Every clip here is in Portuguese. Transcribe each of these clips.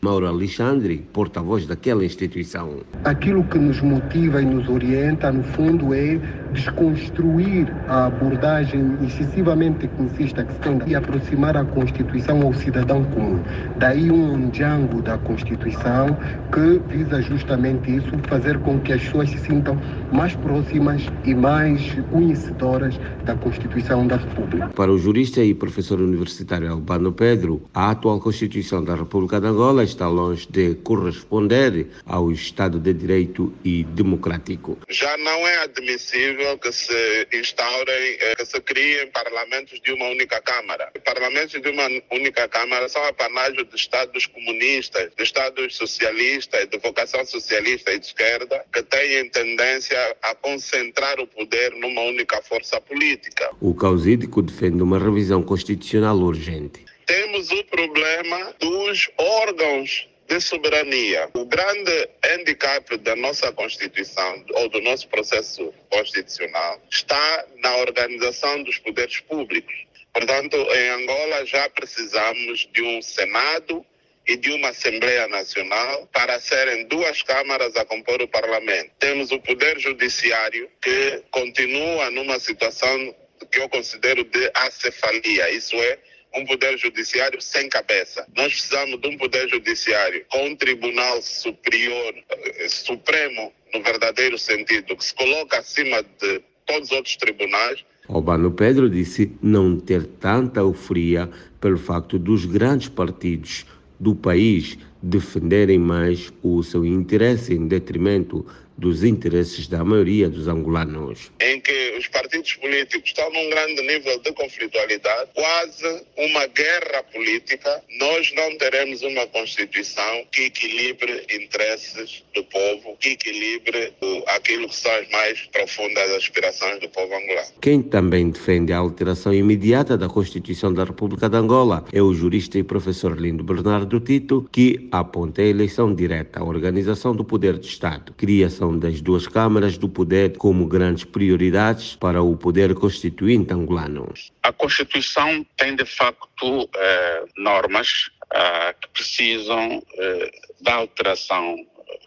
Mauro Alexandre, porta-voz daquela instituição. Aquilo que nos motiva e nos orienta, no fundo, é desconstruir a abordagem excessivamente tecnicista que se tem e aproximar a Constituição ao cidadão comum. Daí um jango da Constituição que visa justamente isso, fazer com que as pessoas se sintam mais próximas e mais conhecedoras da Constituição da República. Para o jurista e professor universitário Albano Pedro, a atual Constituição da República de Angola está longe de corresponder ao Estado de Direito e democrático. Já não é admissível que se instaurem, eh, que se criem parlamentos de uma única Câmara. Parlamentos de uma única Câmara são apanágio de Estados comunistas, de Estados socialistas, de vocação socialista e de esquerda, que têm tendência a concentrar o poder numa única força política. O causídico defende uma revisão constitucional urgente. Temos o problema dos órgãos de soberania. O grande handicap da nossa Constituição ou do nosso processo constitucional está na organização dos poderes públicos. Portanto, em Angola já precisamos de um Senado e de uma Assembleia Nacional para serem duas câmaras a compor o Parlamento. Temos o Poder Judiciário que continua numa situação que eu considero de acefalia, isso é, um poder judiciário sem cabeça. Nós precisamos de um poder judiciário com um tribunal superior, eh, supremo, no verdadeiro sentido, que se coloca acima de todos os outros tribunais. Albano Pedro disse não ter tanta euforia pelo facto dos grandes partidos do país defenderem mais o seu interesse em detrimento dos interesses da maioria dos angolanos. Em que os partidos políticos estão num grande nível de conflitualidade, quase uma guerra política, nós não teremos uma Constituição que equilibre interesses do povo, que equilibre aquilo que são as mais profundas aspirações do povo angolano. Quem também defende a alteração imediata da Constituição da República de Angola é o jurista e professor Lindo Bernardo Tito, que aponta a eleição direta, a organização do poder de Estado, criação das duas câmaras do poder como grandes prioridades para o poder constituinte angolano. A Constituição tem, de facto, eh, normas eh, que precisam eh, da alteração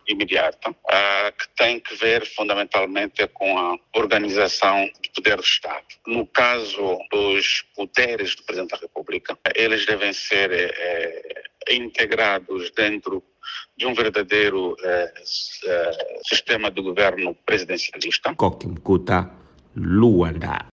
imediata, que tem que ver fundamentalmente com a organização do poder do Estado. No caso dos poderes do Presidente da República, eles devem ser integrados dentro de um verdadeiro eh, eh, sistema de governo presidencialista. Luanda.